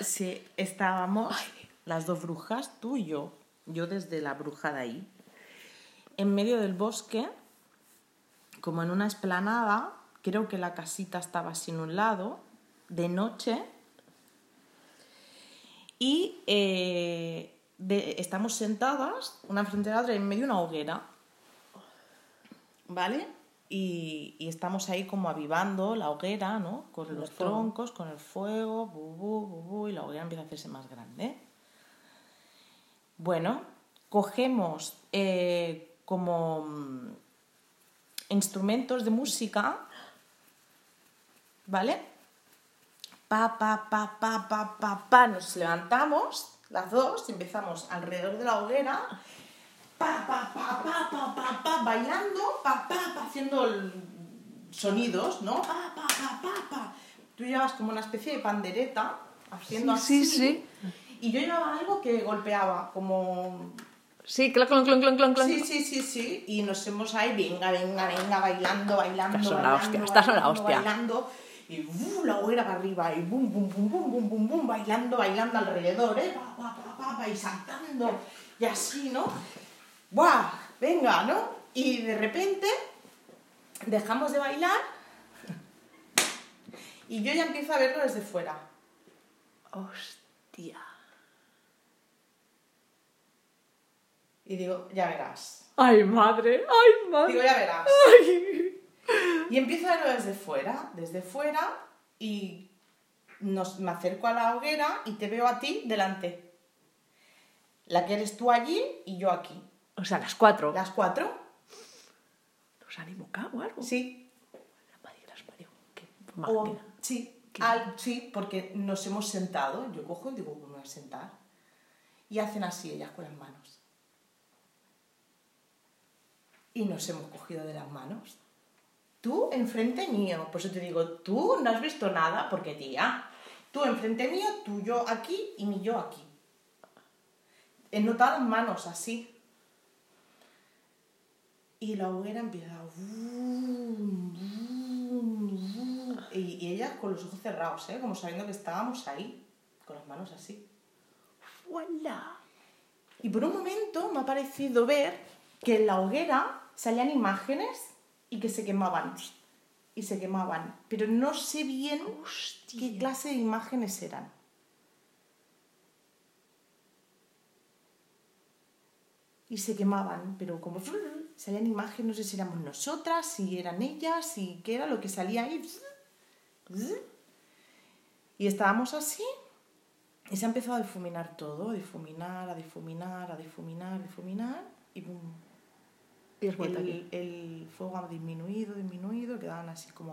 Sí, estábamos las dos brujas, tú y yo, yo desde la bruja de ahí, en medio del bosque, como en una esplanada, creo que la casita estaba sin un lado, de noche, y eh, de- estamos sentadas, una frente a la otra, en medio de una hoguera, ¿vale? Y, y estamos ahí como avivando la hoguera, ¿no? Con los troncos, con el fuego, bu, bu, bu, bu, y la hoguera empieza a hacerse más grande. Bueno, cogemos eh, como mm, instrumentos de música, ¿vale? Pa, pa, pa, pa, pa, pa, pa, nos levantamos las dos empezamos alrededor de la hoguera, pa, pa, pa, pa, pa, pa, bailando, pa, pa, pa, haciendo sonidos, ¿no? Pa, pa, pa, pa, pa. Tú llevas como una especie de pandereta haciendo Sí, así. sí, sí. Y yo llevaba algo que golpeaba, como Sí, clon, clon, clon, clon, clon, clon. Sí, sí, sí, sí. Y nos hemos ahí, venga, venga, venga, bailando, bailando. Estás en la bailando, hostia, estás en la bailando, hostia. Bailando. Y ¡bu! la hoguera para arriba. Y bum, bum, bum, bum, bum, bum, bum, bailando, bailando alrededor, ¿eh? Pa, pa, pa, y saltando. Y así, ¿no? ¡Buah! Venga, ¿no? Y de repente dejamos de bailar y yo ya empiezo a verlo desde fuera. Hostia. Y digo, ya verás. Ay, madre, ay, madre. Digo, ya verás. Ay. Y empiezo a verlo desde fuera, desde fuera, y nos, me acerco a la hoguera y te veo a ti delante. La que eres tú allí y yo aquí. O sea, las cuatro. ¿Las cuatro? ¿Nos han invocado o algo? Sí. La madre las parió. Qué O, máquina. sí, al- sí, porque nos hemos sentado. Yo cojo y digo, "Pues me voy a sentar. Y hacen así ellas con las manos. Y nos hemos cogido de las manos. Tú enfrente mío. Por eso te digo, tú no has visto nada, porque tía, tú enfrente mío, tú yo aquí y mi yo aquí. He notado las manos así. Y la hoguera empieza. vum, y, y ellas con los ojos cerrados, ¿eh? como sabiendo que estábamos ahí, con las manos así. ¡Voilà! Y por un momento me ha parecido ver que en la hoguera salían imágenes y que se quemaban. Y se quemaban. Pero no sé bien qué clase de imágenes eran. Y se quemaban, pero como salían imágenes, no sé si éramos nosotras, si eran ellas, si qué era lo que salía ahí. Y estábamos así y se ha empezado a difuminar todo, a difuminar, a difuminar, a difuminar, a difuminar, y boom. Y. El, el fuego ha disminuido, disminuido, quedaban así como